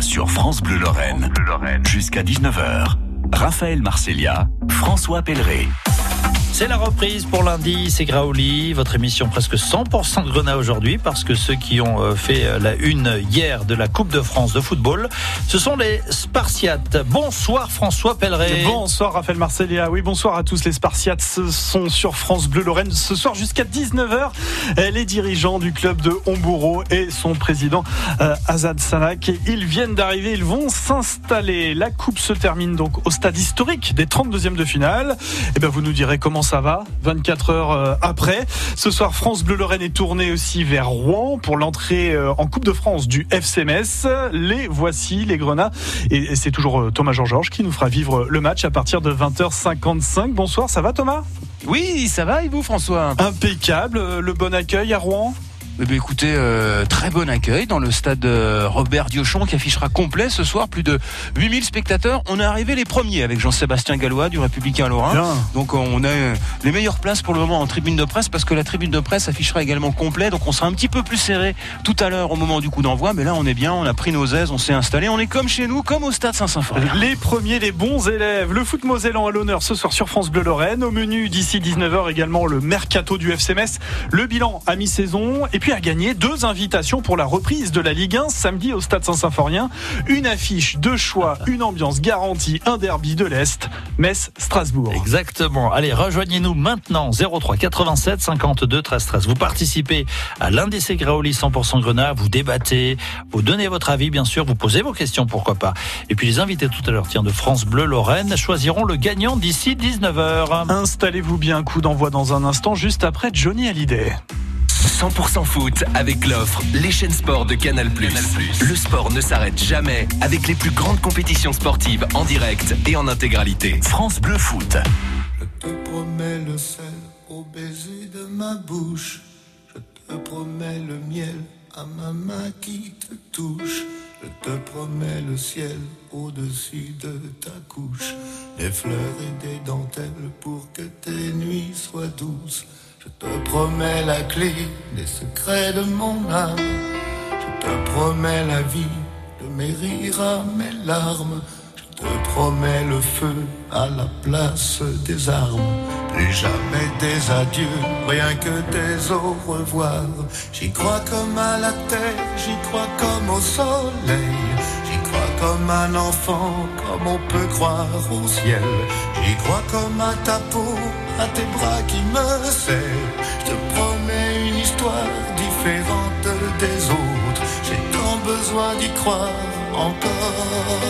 Sur France Bleu Lorraine. Jusqu'à 19h. Raphaël Marcelia, François Pelleret. C'est la reprise pour lundi, c'est Graoli, votre émission presque 100% de Grenat aujourd'hui parce que ceux qui ont euh, fait euh, la une hier de la Coupe de France de football, ce sont les Spartiates. Bonsoir François Pelleret. Bonsoir Raphaël Marcelia. Oui, bonsoir à tous les Spartiates. Ce sont sur France Bleu Lorraine ce soir jusqu'à 19h. Les dirigeants du club de Hombourg et son président euh, Azad Sanak, ils viennent d'arriver, ils vont s'installer. La coupe se termine donc au stade historique des 32e de finale. Et eh bien vous nous direz comment ça va 24 heures euh, après. Ce soir, France Bleu Lorraine est tournée aussi vers Rouen pour l'entrée euh, en Coupe de France du FCMS. Les voici, les Grenats. Et c'est toujours euh, Thomas Jean-Georges qui nous fera vivre le match à partir de 20h55. Bonsoir, ça va Thomas? Oui, ça va et vous François? Impeccable, le bon accueil à Rouen? Eh bien, écoutez, euh, très bon accueil dans le stade euh, Robert Diochon qui affichera complet ce soir, plus de 8000 spectateurs. On est arrivé les premiers avec Jean-Sébastien Gallois du Républicain Lorrain. Donc on a les meilleures places pour le moment en tribune de presse parce que la tribune de presse affichera également complet. Donc on sera un petit peu plus serré tout à l'heure au moment du coup d'envoi. Mais là on est bien, on a pris nos aises, on s'est installé. On est comme chez nous, comme au stade Saint-Symphorien. Les premiers, les bons élèves. Le foot mosellan à l'honneur ce soir sur France Bleu Lorraine. Au menu d'ici 19h également le mercato du FCMS. Le bilan à mi-saison et puis à gagner deux invitation pour la reprise de la Ligue 1 samedi au Stade Saint-Symphorien. Une affiche, deux choix, une ambiance garantie, un derby de l'Est, Metz-Strasbourg. Exactement. Allez, rejoignez-nous maintenant 03 87 52 13 13. Vous participez à l'indice Graoli 100% Grenat, vous débattez, vous donnez votre avis bien sûr, vous posez vos questions pourquoi pas. Et puis les invités tout à l'heure tiens de France Bleu Lorraine choisiront le gagnant d'ici 19h. Installez-vous bien, coup d'envoi dans un instant juste après Johnny Hallyday. 100% foot avec l'offre Les chaînes sport de Canal+. Le sport ne s'arrête jamais avec les plus grandes compétitions sportives en direct et en intégralité. France Bleu Foot. Je te promets le sel au baiser de ma bouche. Je te promets le miel à ma main qui te touche. Je te promets le ciel au-dessus de ta couche. Des fleurs et des dentelles pour que tes nuits soient douces. Je te promets la clé des secrets de mon âme. Je te promets la vie de mes rires à mes larmes. Je te promets le feu à la place des armes. Plus jamais des adieux, rien que des au revoir. J'y crois comme à la terre, j'y crois comme au soleil. J'y crois comme un enfant, comme on peut croire au ciel. J'y crois comme à ta peau à tes bras qui me serrent. Je te promets une histoire différente des autres. J'ai tant besoin d'y croire encore.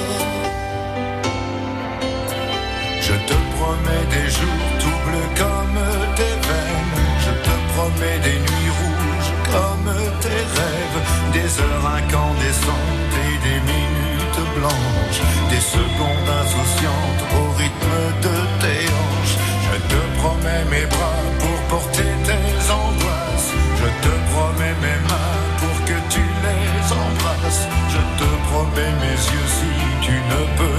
Je te promets des jours tout bleus comme des veines. Je te promets des nuits rouges comme tes rêves. Des heures incandescentes et des minutes blanches. Des secondes insouciantes au rythme de tes te promets mes bras pour porter tes angoisses. Je te promets mes mains pour que tu les embrasses. Je te promets mes yeux si tu ne peux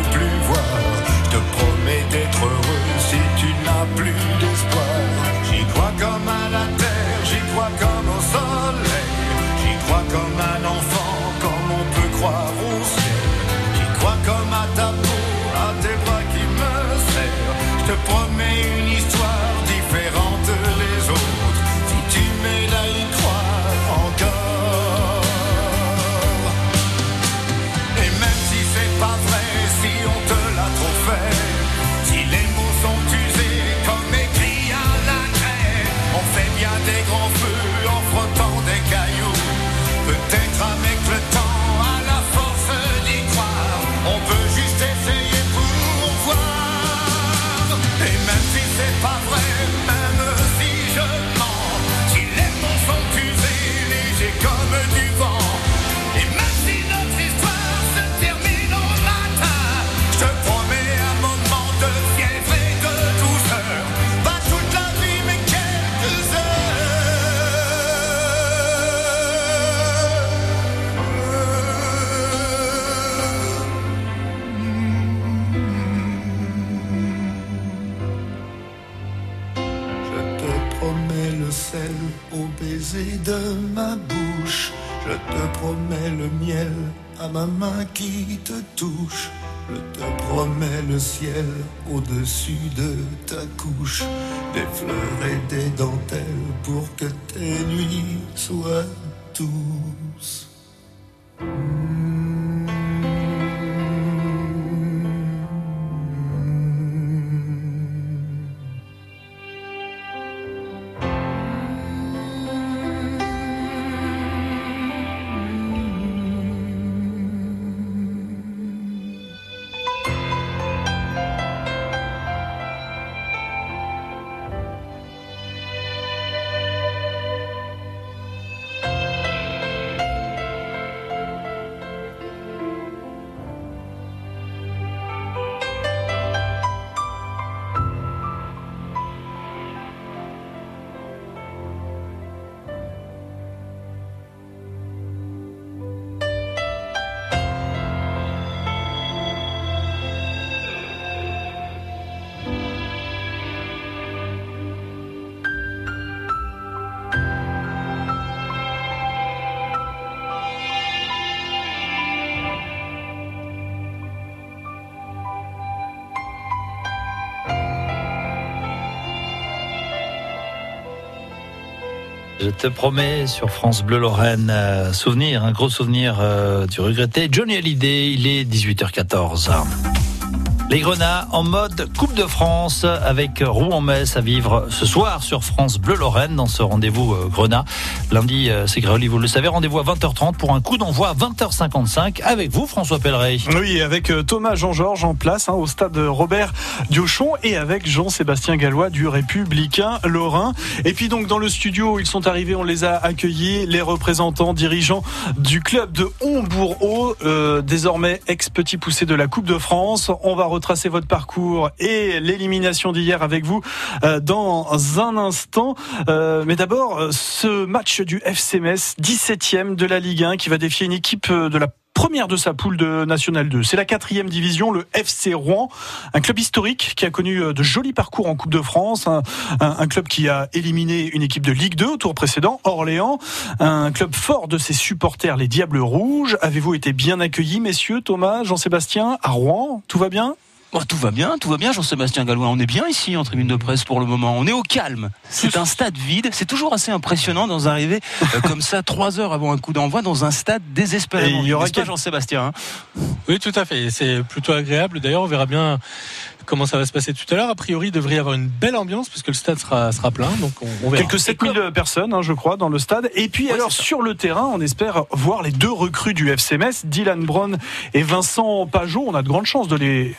te touche. Je te promets le ciel au-dessus de ta couche, des fleurs et des dentelles pour que tes nuits soient douces. Je te promets sur France Bleu Lorraine, euh, souvenir, un gros souvenir euh, du Johnny Hallyday, il est 18h14. Les Grenats en mode de France avec Rouen-Metz à vivre ce soir sur France Bleu Lorraine dans ce rendez-vous euh, Grenat. Lundi, euh, c'est Gréoli, vous le savez, rendez-vous à 20h30 pour un coup d'envoi à 20h55 avec vous François Pelleret. Oui, avec euh, Thomas Jean-Georges en place hein, au stade Robert Diochon et avec Jean-Sébastien Gallois du Républicain Lorrain. Et puis donc dans le studio, ils sont arrivés, on les a accueillis, les représentants dirigeants du club de Hombourg-Haut, désormais ex-petit poussé de la Coupe de France. On va retracer votre parcours et l'élimination d'hier avec vous euh, dans un instant. Euh, mais d'abord, ce match du FC Metz, 17e de la Ligue 1, qui va défier une équipe de la première de sa poule de National 2. C'est la quatrième division, le FC Rouen, un club historique qui a connu de jolis parcours en Coupe de France, un, un, club qui a éliminé une équipe de Ligue 2 au tour précédent, Orléans, un club fort de ses supporters, les Diables Rouges. Avez-vous été bien accueillis, messieurs, Thomas, Jean-Sébastien, à Rouen? Tout va bien? Oh, tout va bien, tout va bien, Jean-Sébastien Gallois. On est bien ici en tribune de presse pour le moment. On est au calme. C'est un stade vide. C'est toujours assez impressionnant d'en arriver euh, comme ça trois heures avant un coup d'envoi dans un stade désespérément. il y aura Jean-Sébastien. Hein? Oui, tout à fait. C'est plutôt agréable. D'ailleurs, on verra bien comment ça va se passer tout à l'heure. A priori, il devrait y avoir une belle ambiance puisque le stade sera, sera plein. Donc on, on verra. Quelques 7000 personnes, hein, je crois, dans le stade. Et puis, ouais, alors, sur le terrain, on espère voir les deux recrues du FC Metz, Dylan Brown et Vincent Pajot. On a de grandes chances de les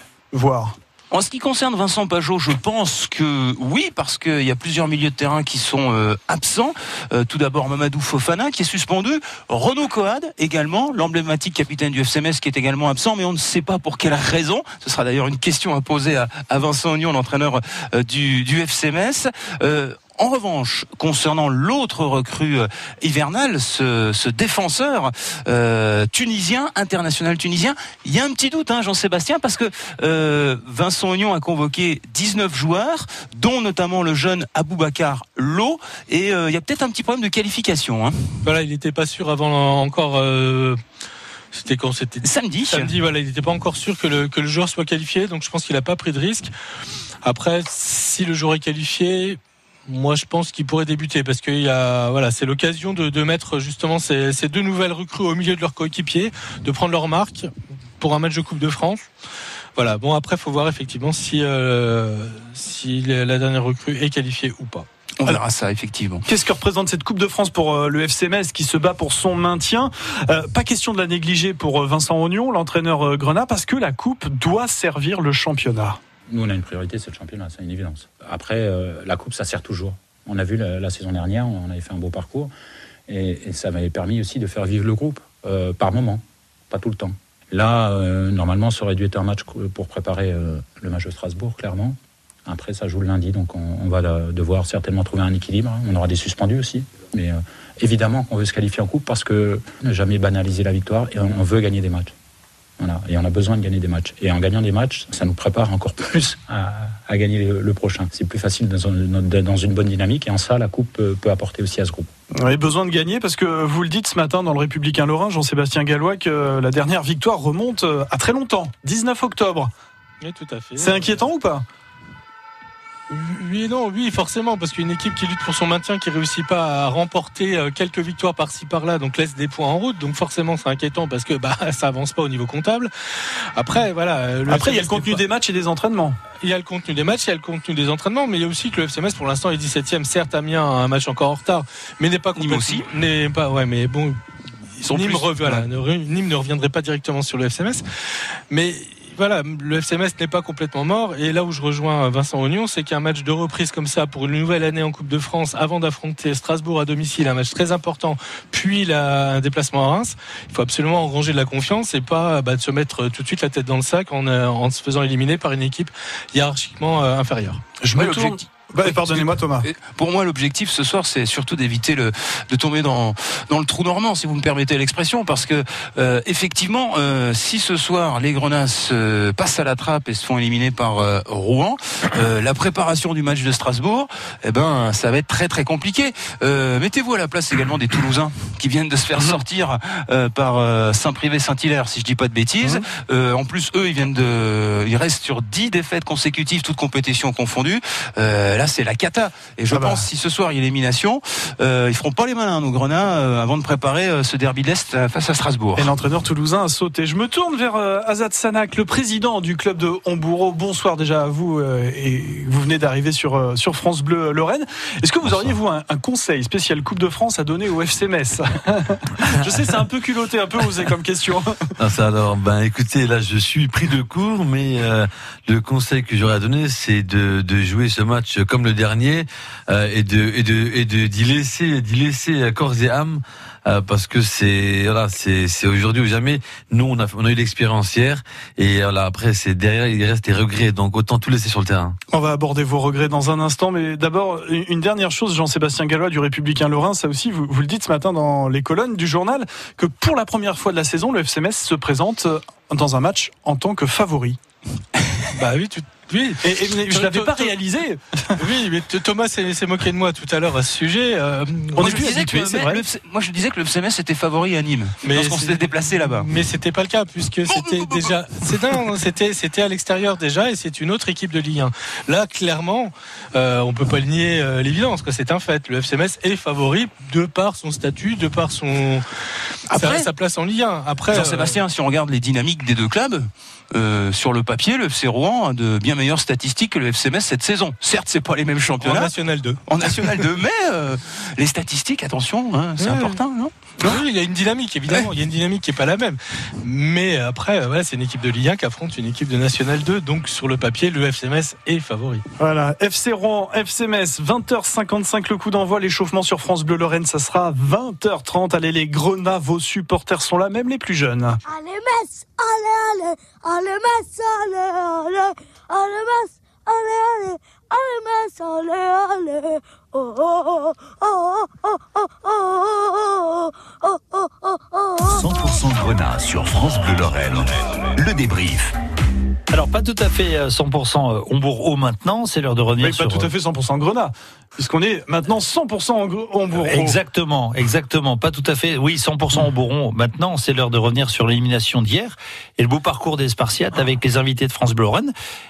En ce qui concerne Vincent Pajot, je pense que oui, parce qu'il y a plusieurs milieux de terrain qui sont euh, absents. Euh, tout d'abord Mamadou Fofana qui est suspendu, Renaud Coad également, l'emblématique capitaine du FCMS qui est également absent, mais on ne sait pas pour quelle raison. Ce sera d'ailleurs une question à poser à, à Vincent Ognon, l'entraîneur euh, du, du FCMS. En revanche, concernant l'autre recrue euh, hivernale, ce, ce défenseur euh, tunisien, international tunisien, il y a un petit doute, hein, Jean-Sébastien, parce que euh, Vincent Ognon a convoqué 19 joueurs, dont notamment le jeune Aboubacar Lo, et euh, il y a peut-être un petit problème de qualification. Hein. Voilà, il n'était pas sûr avant encore. C'était quand c'était? Samedi. Samedi, voilà, il n'était pas encore sûr que le, que le joueur soit qualifié, donc je pense qu'il n'a pas pris de risque. Après, si le joueur est qualifié, moi, je pense qu'il pourrait débuter parce que y a, voilà, c'est l'occasion de, de, mettre justement ces, ces, deux nouvelles recrues au milieu de leurs coéquipiers, de prendre leur marque pour un match de Coupe de France. Voilà. Bon, après, faut voir effectivement si, euh, si la dernière recrue est qualifiée ou pas. On verra ça, effectivement. Qu'est-ce que représente cette Coupe de France pour euh, le FC Metz qui se bat pour son maintien? Euh, Pas question de la négliger pour Vincent Ognon, l'entraîneur Grenat, parce que la Coupe doit servir le championnat. Nous, on a une priorité, c'est le championnat, c'est une évidence. Après, euh, la Coupe, ça sert toujours. On a vu la, saison dernière, on avait fait un beau parcours, et, ça m'avait permis aussi de faire vivre le groupe, euh, par moment, pas tout le temps. Là, euh, normalement, ça aurait dû être un match pour préparer le match de Strasbourg, clairement. Après, ça joue le lundi, donc on, va devoir certainement trouver un équilibre. On aura des suspendus aussi, mais évidemment qu'on veut se qualifier en coupe parce que ne jamais banaliser la victoire et on veut gagner des matchs. Voilà. Et on a besoin de gagner des matchs. Et en gagnant des matchs, ça nous prépare encore plus à, à gagner le, le prochain. C'est plus facile dans, dans, dans, une bonne dynamique. Et en ça, la Coupe peut, peut apporter aussi à ce groupe. On avait besoin de gagner parce que vous le dites ce matin dans le Républicain Lorrain, Jean-Sébastien Gallois, que la dernière victoire remonte à très longtemps, 19 octobre. Oui, tout à fait. C'est inquiétant ou pas? Oui et non, oui, forcément, parce qu'une équipe qui lutte pour son maintien, qui réussit pas à remporter euh, quelques victoires par-ci par-là, donc laisse des points en route, donc forcément c'est inquiétant parce que bah ça avance pas au niveau comptable. Après, voilà. Après, il y a le contenu des matchs et des entraînements. Il y a le contenu des matchs, il y a le contenu des entraînements, mais il y a aussi que le FCMS pour l'instant est 17ème. Certes, Amiens a un match encore en retard, mais n'est pas complètement. aussi. N'est pas, ouais, mais bon. Nîmes, Nîmes ne reviendrait pas directement sur le FCMS, mais voilà, le FCMS n'est pas complètement mort. Et là où je rejoins Vincent Ognon, c'est qu'un match de reprise comme ça pour une nouvelle année en Coupe de France, avant d'affronter Strasbourg à domicile, un match très important, puis un déplacement à Reims, il faut absolument engranger de la confiance et pas bah, de se mettre tout de suite la tête dans le sac en, euh, en se faisant éliminer par une équipe hiérarchiquement euh, inférieure. Je me tourne. Bah, pardonnez-moi Thomas. Pour moi, l'objectif ce soir, c'est surtout d'éviter de tomber dans, dans le trou normand, si vous me permettez l'expression, parce que euh, effectivement, euh, si ce soir les Grenasses euh, passent à la trappe et se font éliminer par Rouen, la préparation du match de Strasbourg, eh ben, ça va être très très compliqué. Mettez-vous à la place également des Toulousains qui viennent de se faire sortir par Saint-Privé-Saint-Hilaire, si je dis pas de bêtises. en plus, eux, ils viennent de, ils restent sur 10 défaites consécutives, toutes compétitions confondues là c'est la cata. Et je ah bah. pense si ce soir il y a élimination, euh, ils feront pas les malins nos Grenats euh, avant de préparer euh, ce derby de l'Est face à Strasbourg. Et l'entraîneur toulousain a sauté. Je me tourne vers Azad Sanak, le président du club de Hombourg. Bonsoir déjà à vous et vous venez d'arriver sur sur France Bleu Lorraine. Est-ce que vous auriez vous un, conseil spécial Coupe de France à donner au FC Metz? Je sais c'est un peu culotté, un peu osé comme question. alors ben écoutez là je suis pris de court mais le conseil que j'aurais à donner c'est de, de jouer ce match comme le dernier euh, et de et de et de d'y laisser d'y laisser corps et âme euh, parce que c'est voilà c'est c'est aujourd'hui ou jamais nous on a on a eu l'expérience hier et voilà après c'est derrière il reste des regrets donc autant tout laisser sur le terrain. On va aborder vos regrets dans un instant mais d'abord une dernière chose Jean-Sébastien Gallois du Républicain Lorrain ça aussi vous, vous le dites ce matin dans les colonnes du journal que pour la première fois de la saison le FCMS se présente dans un match en tant que favori. bah oui, tu, oui, et, je l'avais pas réalisé. Oui, mais Thomas s'est moqué de moi tout à l'heure à ce sujet. Euh, on est plus habitué, c'est vrai. moi, je disais que le FCMS était favori à Nîmes. Mais lorsqu'on s'était déplacé là-bas. Mais c'était pas le cas puisque c'était déjà, c'était c'était à l'extérieur déjà et c'est une autre équipe de Ligue 1. Là, clairement, euh, on peut pas le nier euh, l'évidence. que C'est un fait. Le FCMS est favori de par son statut, de par son Après, sa, place en Ligue 1. Après, Jean-Sébastien, si on regarde les dynamiques des deux clubs. Euh, sur le papier, le FC Rouen a de bien meilleures statistiques que le FCMS cette saison. Certes, c'est pas les mêmes championnats. En National 2. En National 2, mais euh, les statistiques, attention, hein, c'est important, non? Oui, il y a une dynamique, évidemment. Il y a une dynamique qui est pas la même. Mais après, voilà, c'est une équipe de Ligue 1 qui affronte une équipe de National 2. Donc, sur le papier, le FCMS est favori. Voilà. FC Rouen, FCMS, 20h55 le coup d'envoi. L'échauffement sur France Bleu Lorraine, ça sera 20h30. Allez, les Grenats, vos supporters sont là, même les plus jeunes. Allez, Metz! Allez, allez! Allez, Metz! Allez, allez! Allez, Metz! Allez, allez! Allez, allez, allez. 100% Grenat sur France Bleu Lorraine. Le débrief. Alors pas tout à fait 100% Hombourg maintenant, c'est l'heure de revenir sur... Pas tout à fait 100% Grenat, puisqu'on est maintenant 100% Hombourg. Exactement, exactement, pas tout à fait. Oui, 100% Hombourg maintenant, c'est l'heure de revenir sur l'élimination d'hier et le beau parcours des Spartiates avec les invités de France Bleu.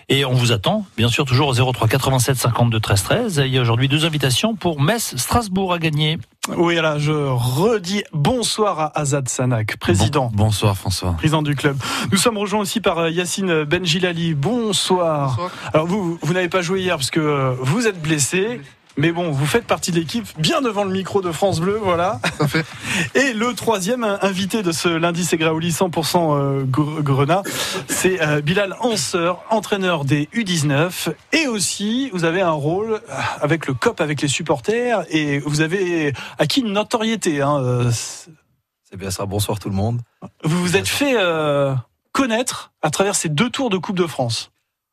Et on vous attend, bien sûr, toujours au 03 87 52 13 13. Il y a aujourd'hui deux invitations pour Metz, Strasbourg à gagner. Oui, là, je redis bonsoir à Azad Sanak, président. bonsoir François. Président du club. Nous sommes rejoints aussi par euh, Yacine Benjilali. Bonsoir. bonsoir. Alors vous, vous n'avez pas joué hier parce que euh, vous êtes blessé. Mais bon, vous faites partie de l'équipe, bien devant le micro de France Bleu, voilà. Fait. Et le troisième invité de ce lundi, c'est Graouli 100% Grenat, c'est euh, Bilal Hanseur, entraîneur des U19. Et aussi, vous avez un rôle euh, avec le COP, avec les supporters, et vous avez acquis une notoriété. Hein, euh, c'est bien ça, bonsoir tout le monde. Vous vous êtes fait connaître à travers ces deux tours de Coupe de France.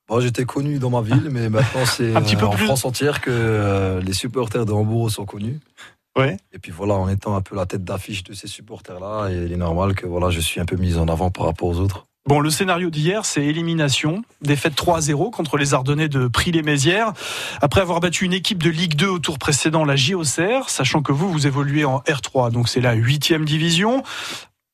Bon, J'étais connu dans ma ville, mais maintenant c'est en France entière que euh, les supporters de Hambourg sont connus. Ouais. Et puis voilà, en étant un peu la tête d'affiche de ces supporters-là, il est normal que voilà, je suis un peu mis en avant par rapport aux autres. Bon, le scénario d'hier, c'est élimination, défaite 3-0 contre les Ardennais de Prix-les-Mézières. Après avoir battu une équipe de Ligue 2 au tour précédent, la JOCR, sachant que vous, vous évoluez en R3, donc c'est la huitième division.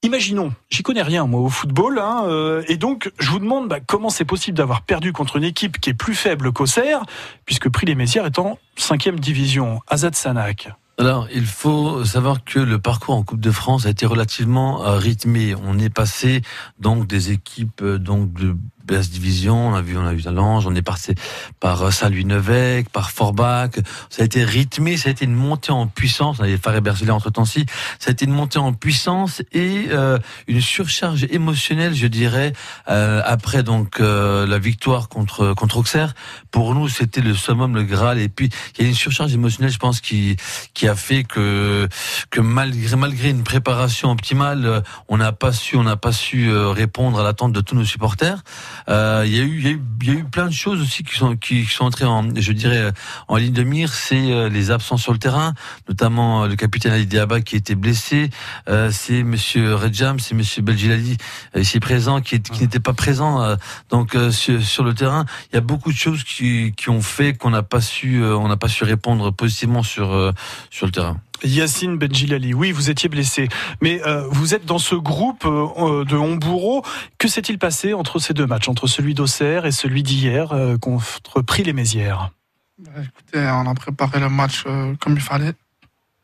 Imaginons, j'y connais rien moi au football, hein, euh, et donc je vous demande bah, comment c'est possible d'avoir perdu contre une équipe qui est plus faible qu'Auxerre, puisque Prix-les-Mézières est en cinquième division. Azad Sanak. Alors, il faut savoir que le parcours en Coupe de France a été relativement euh, rythmé. On est passé donc des équipes euh, de basse division. On a vu, on a vu Talange, on est passé par euh, Saint-Louis-Nevêque, par Forbach. Ça a été rythmé, ça a été une montée en puissance. On avait Faré Bergelet entre temps-ci. Ça a été une montée en puissance et euh, une surcharge émotionnelle, je dirais, euh, après donc euh, la victoire contre contre Auxerre. Pour nous, c'était le summum, le Graal. Et puis, il y a une surcharge émotionnelle, je pense, qui qui a fait que que malgré malgré une préparation optimale, on n'a pas su on n'a pas su répondre à l'attente de tous nos supporters. Euh, il y a eu, il y a eu, il y a eu plein de choses aussi qui sont qui sont entrées en, je dirais, en ligne de mire. C'est euh, les absences sur le terrain, notamment euh, le capitaine Ali Diaba qui était blessé. Euh, c'est Monsieur Redjam, c'est Monsieur Belgilali ici présent qui, qui n'était pas présent donc sur, sur, le terrain. Il y a beaucoup de choses qui, qui ont fait qu'on n'a pas su, on n'a pas su répondre positivement sur sur le terrain. Yacine Benjilali, oui, vous étiez blessé, mais euh, vous êtes dans ce groupe euh, de Hombourreau. Que s'est-il passé entre ces deux matchs, entre celui d'Auxerre et celui d'hier euh, contre Prix les Mézières bah, Écoutez, on a préparé le match comme il fallait.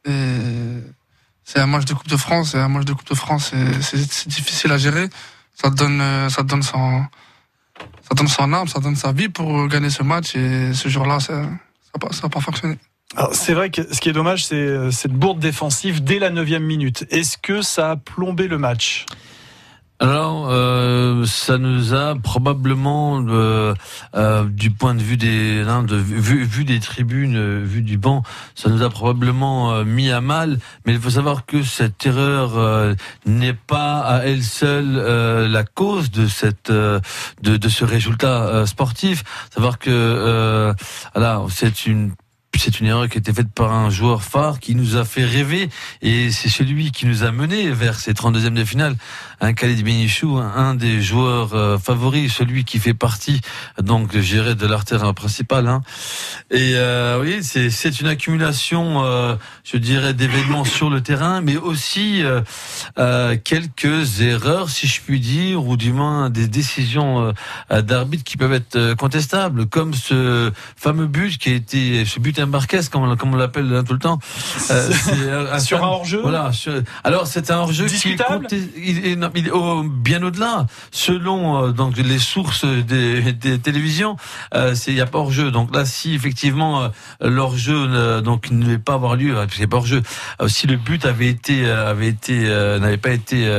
c'est un match de Coupe de France, et un match de Coupe de France, c'est difficile à gérer. Ça donne, ça donne son, ça donne son âme, ça donne sa vie pour gagner ce match, et ce jour-là, ça n'a pas fonctionné. C'est vrai que ce qui est dommage, c'est euh, cette bourde défensive dès la neuvième minute. Est-ce que ça a plombé le match? Alors, euh, ça nous a probablement, euh, du point de vue des, hein, de, des tribunes, vu du banc, ça nous a probablement mis à mal. Mais il faut savoir que cette erreur n'est pas à elle seule la cause de cette, de, de, ce résultat sportif. Savoir que, c'est une c'est une erreur qui a été faite par un joueur phare qui nous a fait rêver et c'est celui qui nous a mené vers ces 32e de finale. Un Khalid Benichou, un des joueurs euh, favoris, celui qui fait partie donc je de l'artère principale. Hein. Et euh, oui, c'est une accumulation, euh, je dirais, d'événements sur le terrain, mais aussi euh, euh, quelques erreurs, si je puis dire, ou du moins des décisions d'arbitre qui peuvent être contestables, comme ce fameux but qui a été ce but Marquez, comme on, comme on l'appelle tout le temps. Euh, sur un hors-jeu Voilà. alors, c'est un hors-jeu qui est, bien au-delà. Selon euh, donc les sources des, des télévisions, euh, il n'y a pas hors-jeu. Donc là, si effectivement euh, l'hors-jeu donc ne devait pas avoir lieu, parce qu'il n'y a pas hors-jeu, si le but avait été avait été n'avait pas été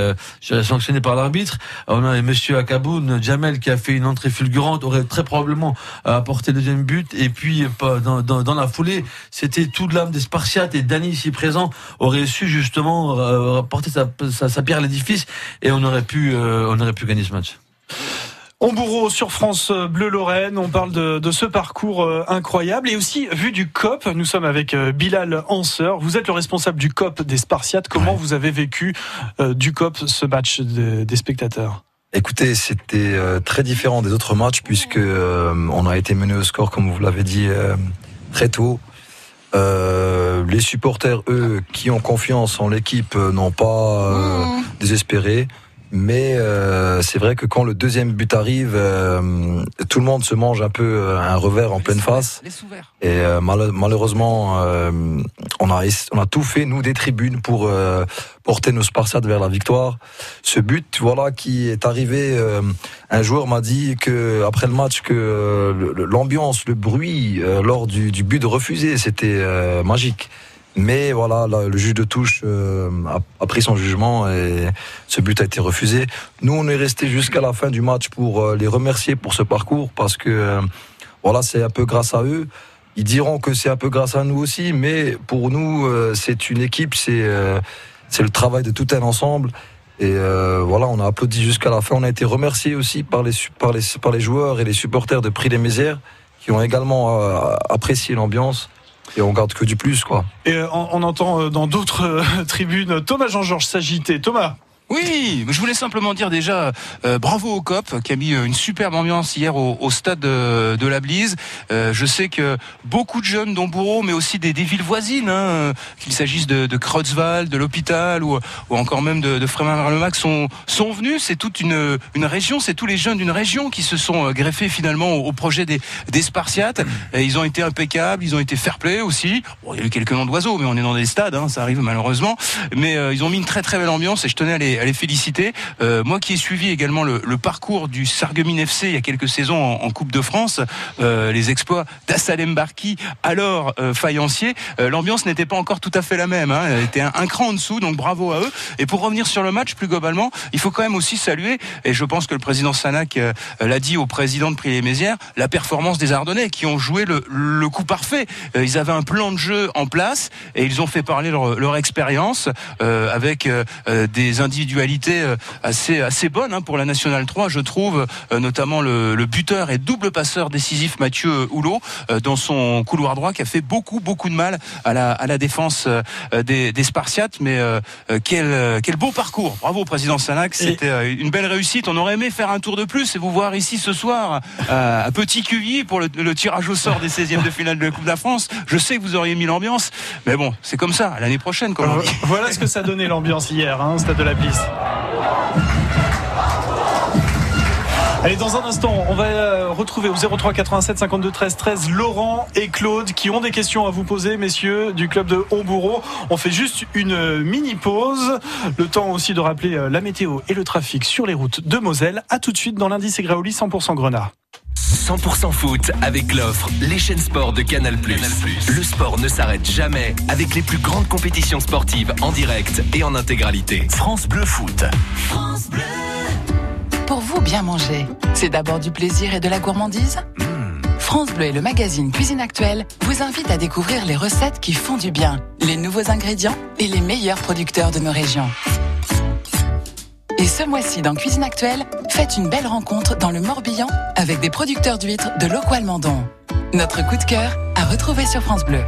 sanctionné par l'arbitre, on a Monsieur Akaboun, Jamel qui a fait une entrée fulgurante aurait très probablement apporté le deuxième but et puis dans, dans, dans la foulée, c'était toute l'âme des Spartiates et Dany ici présent aurait su justement euh, porter sa, pierre à l'édifice et on aurait pu, euh, on aurait pu gagner ce match. On bourreau sur France Bleu Lorraine, on parle de, ce parcours euh, incroyable et aussi vu du COP, nous sommes avec Bilal Hanseur, vous êtes le responsable du COP des Spartiates, comment vous avez vécu du COP ce match des spectateurs? Écoutez, c'était très différent des autres matchs puisque on a été mené au score comme vous l'avez dit très tôt. Euh, les supporters, eux, qui ont confiance en l'équipe, euh, n'ont pas euh, mmh. désespéré. Mais euh, c'est vrai que quand le deuxième but arrive, euh, tout le monde se mange un peu euh, un revers en pleine face. Et malheureusement, on a on a tout fait nous des tribunes pour porter nos Spartiates vers la victoire. Ce but, voilà, qui est arrivé. un joueur m'a dit que après le match que l'ambiance, le bruit lors du, du but refusé, c'était magique. Mais voilà, le juge de touche euh, a, pris son jugement et ce but a été refusé. Nous, on est resté jusqu'à la fin du match pour euh, les remercier pour ce parcours parce que euh, voilà, c'est un peu grâce à eux. Ils diront que c'est un peu grâce à nous aussi, mais pour nous, c'est une équipe, c'est c'est le travail de tout un ensemble. Et voilà, on a applaudi jusqu'à la fin. On a été remercié aussi par les, par les, par les joueurs et les supporters de Prix des Mézières qui ont également apprécié l'ambiance et on garde que du plus quoi. Et euh, on, entend euh, dans d'autres euh, tribunes Thomas Jean-Georges s'agiter. Thomas Oui, je voulais simplement dire déjà euh, bravo au COP qui a mis euh, une superbe ambiance hier au, stade de, de la Blise. Euh, je sais que beaucoup de jeunes d'Ombourg, mais aussi des, villes voisines, hein, qu'il s'agisse de, de de l'hôpital ou, encore même de, de Frémin-Verlemac, sont, sont venus. C'est toute une, une région, c'est tous les jeunes d'une région qui se sont greffés finalement au, projet des, Spartiates. Ils ont été impeccables, ils ont été fair-play aussi. Il y a eu quelques noms d'oiseaux, mais on est dans des stades, hein, ça arrive malheureusement. Mais ils ont mis une très très belle ambiance et je tenais à les à les féliciter. Euh, moi qui ai suivi également le, parcours du Sarreguemines FC il y a quelques saisons en, Coupe de France, euh, les exploits d'Assalem Barki, alors euh, faïencier, euh, l'ambiance n'était pas encore tout à fait la même. Hein, elle était un, cran en dessous, donc bravo à eux. Et pour revenir sur le match plus globalement, il faut quand même aussi saluer, et je pense que le président Sanac l'a dit au président de Prix-les-Mézières, la performance des Ardennais qui ont joué le, coup parfait. Ils avaient un plan de jeu en place et ils ont fait parler leur expérience avec des individus individualité euh, assez assez bonne hein, pour la nationale 3, je trouve, euh, notamment le, le, buteur et double passeur décisif Mathieu Houlot euh, dans son couloir droit qui a fait beaucoup beaucoup de mal à la à la défense des, des Spartiates, mais quel quel beau parcours. Bravo président Sanac, c'était une belle réussite. On aurait aimé faire un tour de plus et vous voir ici ce soir à Petit Cuvier pour le, le, tirage au sort des 16e de finale de la Coupe de la France. Je sais que vous auriez mis l'ambiance, mais bon, c'est comme ça. L'année prochaine, comme on dit. Voilà ce que ça donnait l'ambiance hier, hein, au stade de la Blisse. Allez, dans un instant, on va retrouver au 03 87 52 13 13 Laurent et Claude qui ont des questions à vous poser, messieurs, du club de Hombourg. On fait juste une mini pause. Le temps aussi de rappeler la météo et le trafic sur les routes de Moselle. À tout de suite dans l'indice Graoli 100% Grenat. 100% foot avec l'offre Les chaînes sport de Canal+. Le sport ne s'arrête jamais avec les plus grandes compétitions sportives en direct et en intégralité. France Bleu Foot. France Bleu. Pour vous, bien manger, c'est d'abord du plaisir et de la gourmandise mmh. France Bleu et le magazine Cuisine Actuelle vous invitent à découvrir les recettes qui font du bien, les nouveaux ingrédients et les meilleurs producteurs de nos régions. Et ce mois-ci, dans Cuisine Actuelle, faites une belle rencontre dans le Morbihan avec des producteurs d'huîtres de Locoal-Mandon. Notre coup de cœur à retrouver sur France Bleu.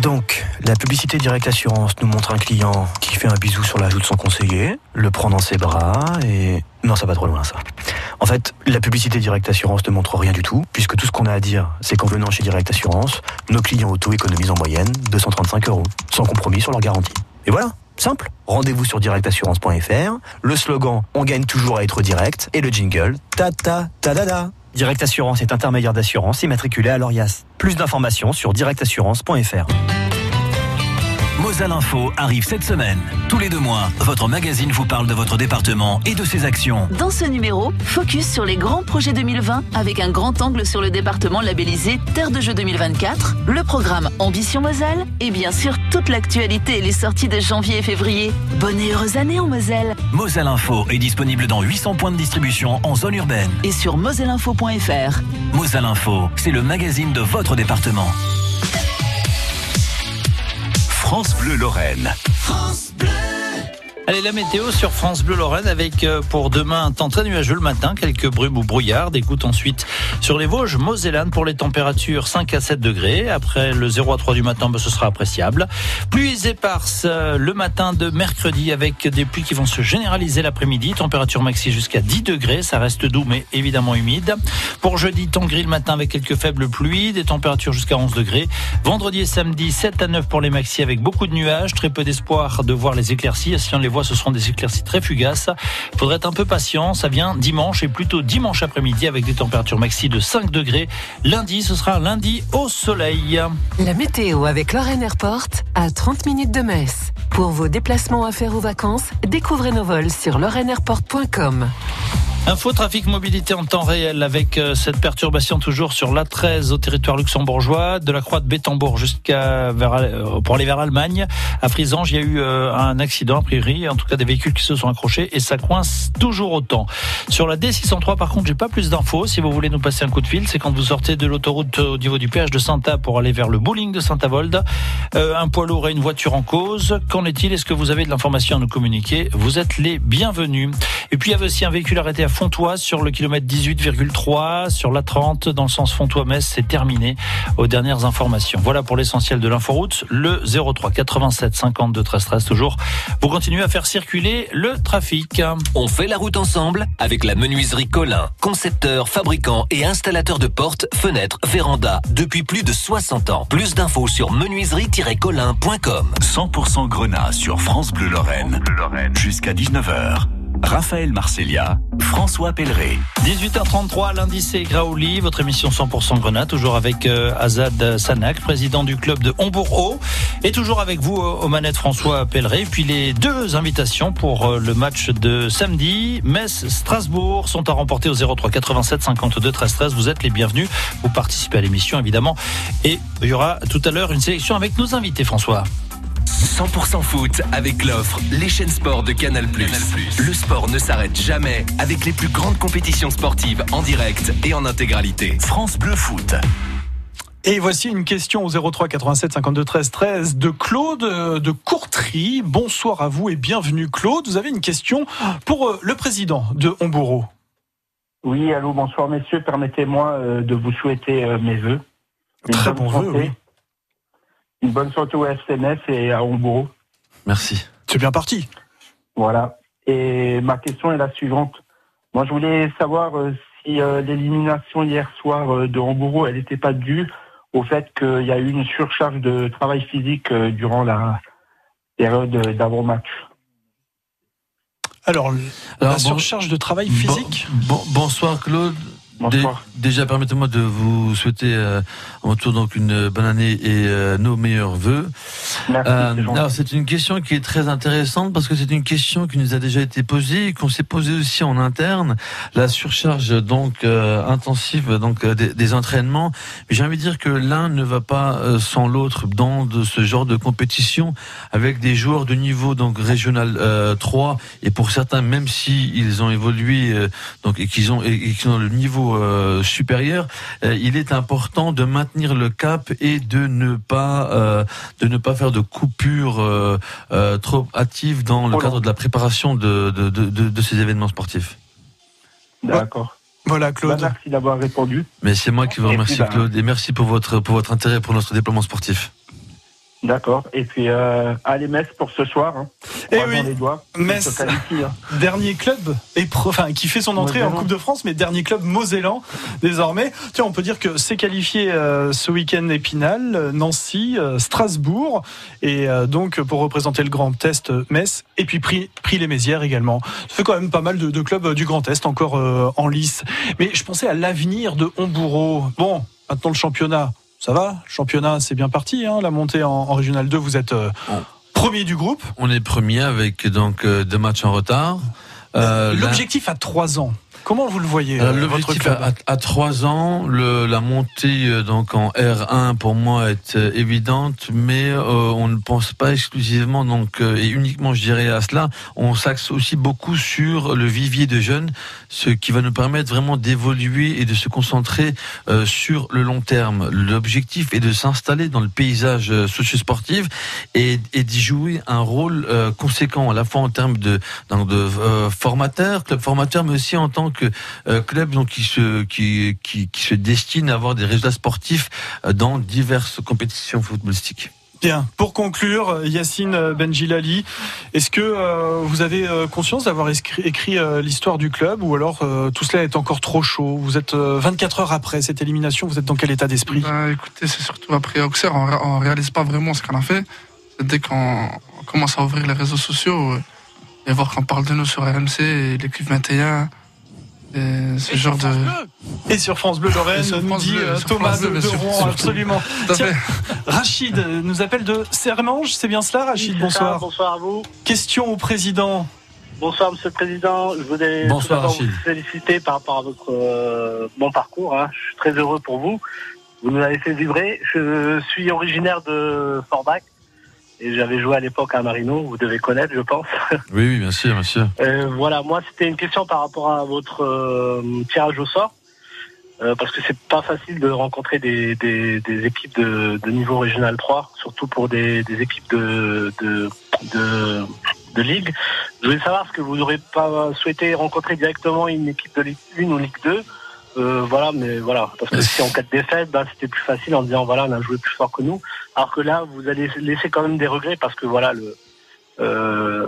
Donc, la publicité Direct Assurance nous montre un client qui fait un bisou sur la joue de son conseiller, le prend dans ses bras et... Non, ça va trop loin ça. En fait, la publicité Direct Assurance ne montre rien du tout, puisque tout ce qu'on a à dire, c'est qu'en venant chez Direct Assurance, nos clients auto économisent en moyenne 235 euros, sans compromis sur leur garantie. Et voilà, simple. Rendez-vous sur directassurance.fr, le slogan On gagne toujours à être direct, et le jingle Ta ta ta da da. Direct Assurance est intermédiaire d'assurance immatriculé à l'ORIAS. Plus d'informations sur directassurance.fr. Moselle Info arrive cette semaine. Tous les deux mois, votre magazine vous parle de votre département et de ses actions. Dans ce numéro, focus sur les grands projets 2020 avec un grand angle sur le département labellisé Terre de Jeux 2024, le programme Ambition Moselle et bien sûr toute l'actualité et les sorties de janvier et février. Bonne et heureuse année en Moselle. Moselle Info est disponible dans 800 points de distribution en zone urbaine. Et sur moselleinfo.fr. Moselle Info, c'est le magazine de votre département. France Bleu Lorraine. France Bleu. Allez, la météo sur France Bleu Lorraine avec pour demain un temps très nuageux le matin, quelques brumes ou brouillards. Gouttes ensuite sur les Vosges, Mosellane pour les températures 5 à 7 degrés. Après le 0 à 3 du matin, bah, ce sera appréciable. Pluies éparses le matin de mercredi avec des pluies qui vont se généraliser l'après-midi. Température maxi jusqu'à 10 degrés. Ça reste doux mais évidemment humide. Pour jeudi, temps gris le matin avec quelques faibles pluies. Des températures jusqu'à 11 degrés. Vendredi et samedi, 7 à 9 pour les maxi avec beaucoup de nuages. Très peu d'espoir de voir les éclaircies. Si on les voit ce seront des éclaircies très fugaces. Faudrait être un peu patient. Ça vient dimanche et plutôt dimanche après-midi avec des températures maxi de 5 degrés. Lundi, ce sera lundi au soleil. La météo avec Lorraine Airport à 30 minutes de Metz. Pour vos déplacements à faire aux vacances, découvrez nos vols sur lorraineairport.com. Info trafic mobilité en temps réel avec cette perturbation toujours sur l'A13 au territoire luxembourgeois, de la croix de Bétambourg jusqu'à vers, pour aller vers l'Allemagne. À Frisange, il y a eu un accident a priori, en tout cas des véhicules qui se sont accrochés et ça coince toujours autant. Sur la D603 par contre, j'ai pas plus d'infos. Si vous voulez nous passer un coup de fil, c'est quand vous sortez de l'autoroute au niveau du péage de Saint-A pour aller vers le bowling de Saint-Avold. Euh, un poids lourd et une voiture en cause. Qu'en est-il? Est-ce que vous avez de l'information à nous communiquer? Vous êtes les bienvenus. Et puis il y avait aussi un véhicule arrêté à Fontoise sur le kilomètre 18,3. Sur la 30, dans le sens Fontois-Metz, c'est terminé aux dernières informations. Voilà pour l'essentiel de l'inforoute. Le 03 87 52 13 13 toujours. Vous continuez à faire circuler le trafic. On fait la route ensemble avec la menuiserie Colin, concepteur, fabricant et installateur de portes, fenêtres, vérandas depuis plus de 60 ans. Plus d'infos sur menuiserie-colin.com. 100% Grenat sur France Bleu Lorraine. Jusqu'à 19h. Raphaël Marcellia, François Pelleret. 18h33, lundi c'est Graouli, votre émission 100% Grenat, toujours avec euh, Azad Sanak, président du club de Hombourg-Haut, et toujours avec vous euh, aux manettes François Pelleret. Puis les deux invitations pour euh, le match de samedi, Metz-Strasbourg, sont à remporter au 03 87 52 13 13. Vous êtes les bienvenus, vous participez à l'émission évidemment, et il y aura tout à l'heure une sélection avec nos invités François. 100% foot avec l'offre Les chaînes sport de Canal+. Le sport ne s'arrête jamais avec les plus grandes compétitions sportives en direct et en intégralité. France Bleu Foot. Et voici une question au 03 87 52 13 13 de Claude euh, de Courtry. Bonsoir à vous et bienvenue Claude. Vous avez une question pour euh, le président de Hombourg. Oui, allô, bonsoir messieurs. Permettez-moi euh, de vous souhaiter mes voeux. Très bon vœu, oui. Une bonne santé au FCNF et à Hombourg. Merci. C'est bien parti. Voilà. Et ma question est la suivante. Moi, je voulais savoir euh, si euh, l'élimination hier soir euh, de Hambourg, elle n'était pas due au fait qu'il y a eu une surcharge de travail physique durant la période d'avant-match. Alors, la surcharge de travail physique? Bonsoir Claude. Déjà, permettez-moi de vous souhaiter euh, en retour donc une bonne année et euh, nos meilleurs voeux. Euh, alors, c'est une question qui est très intéressante parce que c'est une question qui nous a déjà été posée et qu'on s'est posée aussi en interne. La surcharge donc intensive donc des, des, entraînements. J'ai envie de dire que l'un ne va pas sans l'autre dans de ce genre de compétition avec des joueurs de niveau donc régional 3 et pour certains même si ils ont évolué donc et qu'ils ont et qu'ils ont le niveau euh, supérieur, euh, il est important de maintenir le cap et de ne pas euh, de ne pas faire de coupures trop hâtives dans le cadre de la préparation de, de, de, ces événements sportifs. D'accord. Voilà Claude. Bah, merci d'avoir répondu. Mais c'est moi qui vous remercie bah, Claude et merci pour votre pour votre intérêt pour notre déploiement sportif. D'accord. Et puis, euh, allez Metz pour ce soir. Hein. Et eh oui, les doigts, Metz, hein. dernier club et enfin, qui fait son entrée en Coupe de France, mais dernier club mosellan désormais. Tiens, on peut dire que c'est qualifié euh, ce week-end Épinal, Nancy, euh, Strasbourg, et euh, donc pour représenter le Grand Est, Metz, et puis pris, pris les Mézières également. Ça fait quand même pas mal de, de clubs du Grand Est encore en lice. Mais je pensais à l'avenir de Hombourg. Bon, maintenant le championnat ça va Championnat, c'est bien parti. Hein, la montée en, Régional 2, vous êtes euh, premier du groupe. On est premier avec donc euh, deux matchs en retard. Euh, L'objectif à trois ans. Comment vous le voyez euh, L'objectif à, trois ans, le, la montée euh, donc en R1 pour moi est euh, évidente, mais on ne pense pas exclusivement donc et uniquement je dirais à cela. On s'axe aussi beaucoup sur le vivier de jeunes, ce qui va nous permettre vraiment d'évoluer et de se concentrer sur le long terme. L'objectif est de s'installer dans le paysage socio-sportif et, et d'y jouer un rôle conséquent à la fois en termes de donc de formateur, club formateur, mais aussi en tant que euh, club donc, qui, se, qui, qui, se destine à avoir des résultats sportifs euh, dans diverses compétitions footballistiques. Bien. Pour conclure, Yacine Benjilali, est-ce que vous avez conscience d'avoir écrit, l'histoire du club ou alors tout cela est encore trop chaud? Vous êtes 24 heures après cette élimination, vous êtes dans quel état d'esprit? Bah, Écoutez, c'est surtout après Auxerre, on, ne réalise pas vraiment ce qu'on a fait. Dès qu'on commence à ouvrir les réseaux sociaux et voir qu'on parle de nous sur RMC et l'équipe 21 et ce genre de. Et sur France Bleu Lorraine, nous dit euh, Thomas de, Rouen, absolument. Rachid nous appelle de Sermange, c'est bien cela, Rachid Bonsoir. bonsoir à vous. Question au président. Bonsoir, monsieur le président. Je voudrais bonsoir, vous féliciter par rapport à votre euh, bon parcours. Hein. Je suis très heureux pour vous. Vous nous avez fait vibrer. Je suis originaire de Forbach et j'avais joué à l'époque à Marino, vous devez connaître, je pense. Oui, oui, bien sûr, bien sûr. Euh, voilà, moi, c'était une question par rapport à votre euh, tirage au sort, euh, parce que c'est pas facile de rencontrer des, des, des équipes de, de, niveau régional 3, surtout pour des, des équipes de, de, de, de ligue. Je voulais savoir ce que vous n'aurez pas souhaité rencontrer directement une équipe de Ligue 1 ou Ligue 2. Euh, voilà, mais voilà, parce que si en cas de défaite, bah, c'était plus facile en disant voilà, on a joué plus fort que nous. Alors que là, vous allez laisser quand même des regrets parce que voilà, le, euh,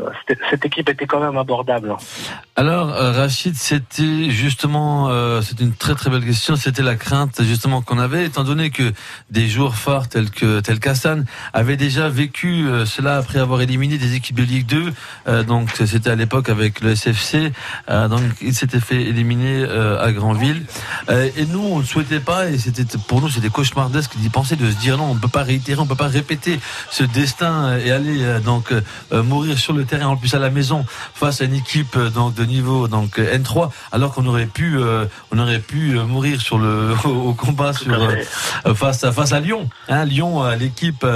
cette équipe était quand même abordable. Alors euh, Rachid, c'était justement, euh, c'est une très très belle question. C'était la crainte justement qu'on avait, étant donné que des joueurs forts tels que tel qu'Hassan avaient déjà vécu cela après avoir éliminé des équipes de Ligue 2. donc c'était à l'époque avec le SFC. donc il s'était fait éliminer à Granville. et nous, on ne souhaitait pas, et c'était pour nous c'était cauchemardesque d'y penser, de se dire non, on ne peut pas réitérer, on ne peut pas répéter ce destin et aller donc mourir sur le terrain en plus à la maison face à une équipe euh, donc de niveau donc euh, N3 alors qu'on aurait pu euh, on aurait pu mourir sur le au, combat sur face à face à Lyon hein, Lyon l'équipe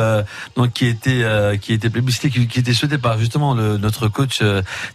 donc qui était qui était plébiscitée qui, était souhaitée par justement le, notre coach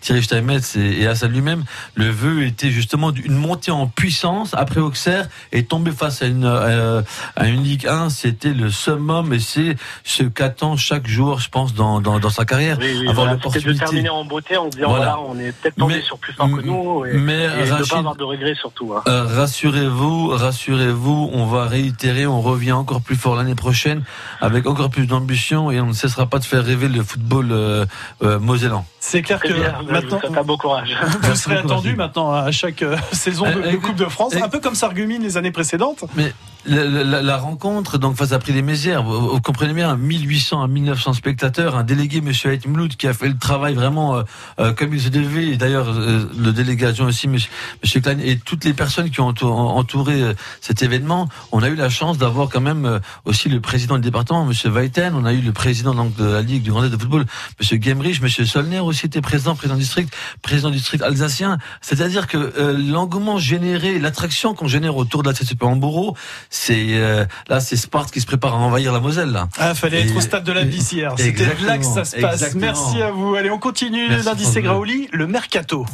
Thierry Steinmetz et, et Hassan lui-même. Le vœu était justement une montée en puissance après Auxerre et tomber face à une à une Ligue 1 c'était le summum et c'est ce qu'attend chaque joueur je pense dans dans, dans sa carrière avoir l'opportunité de terminer en beauté en disant voilà, on est peut-être tombé sur plus fort que nous et, mais et Rachid, de pas avoir de regrets surtout. Hein. Euh, rassurez-vous, rassurez-vous, on va réitérer, on revient encore plus fort l'année prochaine avec encore plus d'ambition et on ne cessera pas de faire rêver le football euh, euh, mosellan. C'est clair que maintenant, vous, beau courage. vous serez attendu maintenant à chaque euh, saison de, de Coupe de France, un peu comme Sargumine les années précédentes. Mais la, la, rencontre donc face à Prix des Mézières, vous, comprenez bien, 1800 à 1900 spectateurs, un délégué, Monsieur Mloud, qui a fait le travail vraiment euh, euh, comme il se devait. D'ailleurs, euh, le délégation aussi, Monsieur, monsieur Klein, et toutes les personnes qui ont entouré, cet événement, on a eu la chance d'avoir quand même aussi le président du département, Monsieur Weiten, on a eu le président donc de la Ligue du Grand de football, Monsieur Gemrich, Monsieur Solner aussi était président, président du district, président du district alsacien. C'est-à-dire que l'engouement généré, l'attraction qu'on génère autour de la CCP bourreau, c'est euh, là c'est Sparte qui se prépare à envahir la Moselle là. Ah, fallait être au stade de la Bissière. C'était là que ça se passe. Merci à vous. Allez, on continue l'indice Graoli, le mercato.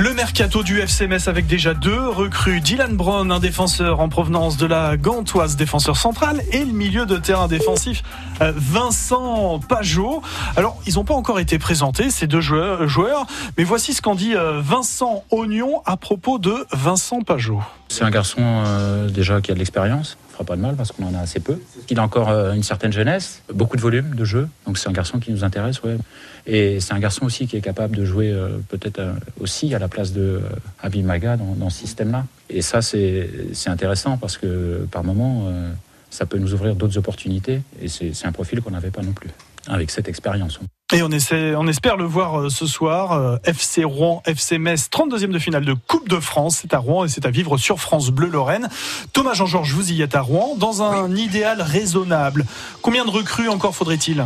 Le mercato du FC Metz avec déjà deux recrues. Dylan Brown, un défenseur en provenance de la Gantoise, défenseur central, et le milieu de terrain défensif euh, Vincent Pajot. Alors, ils n'ont pas encore été présentés, ces deux joueurs, mais voici ce qu'en dit euh, Vincent Oignon à propos de Vincent Pajot. C'est un garçon euh, déjà qui a de l'expérience, pas de mal parce qu'on en a assez peu. Il a encore une certaine jeunesse, beaucoup de volume de jeu, donc c'est un garçon qui nous intéresse, ouais. Et c'est un garçon aussi qui est capable de jouer euh, peut-être euh, aussi à la place de euh, Abimaga dans, dans, ce système-là. Et ça, c'est intéressant parce que par moment, ça peut nous ouvrir d'autres opportunités. Et c'est un profil qu'on n'avait pas non plus avec cette expérience. Et on, essaie, on espère le voir ce soir. FC Rouen, FC Metz, 32e de finale de Coupe de France. C'est à Rouen et c'est à vivre sur France Bleu Lorraine. Thomas Jean-Georges, vous y êtes à Rouen, dans un idéal raisonnable. Combien de recrues encore faudrait-il?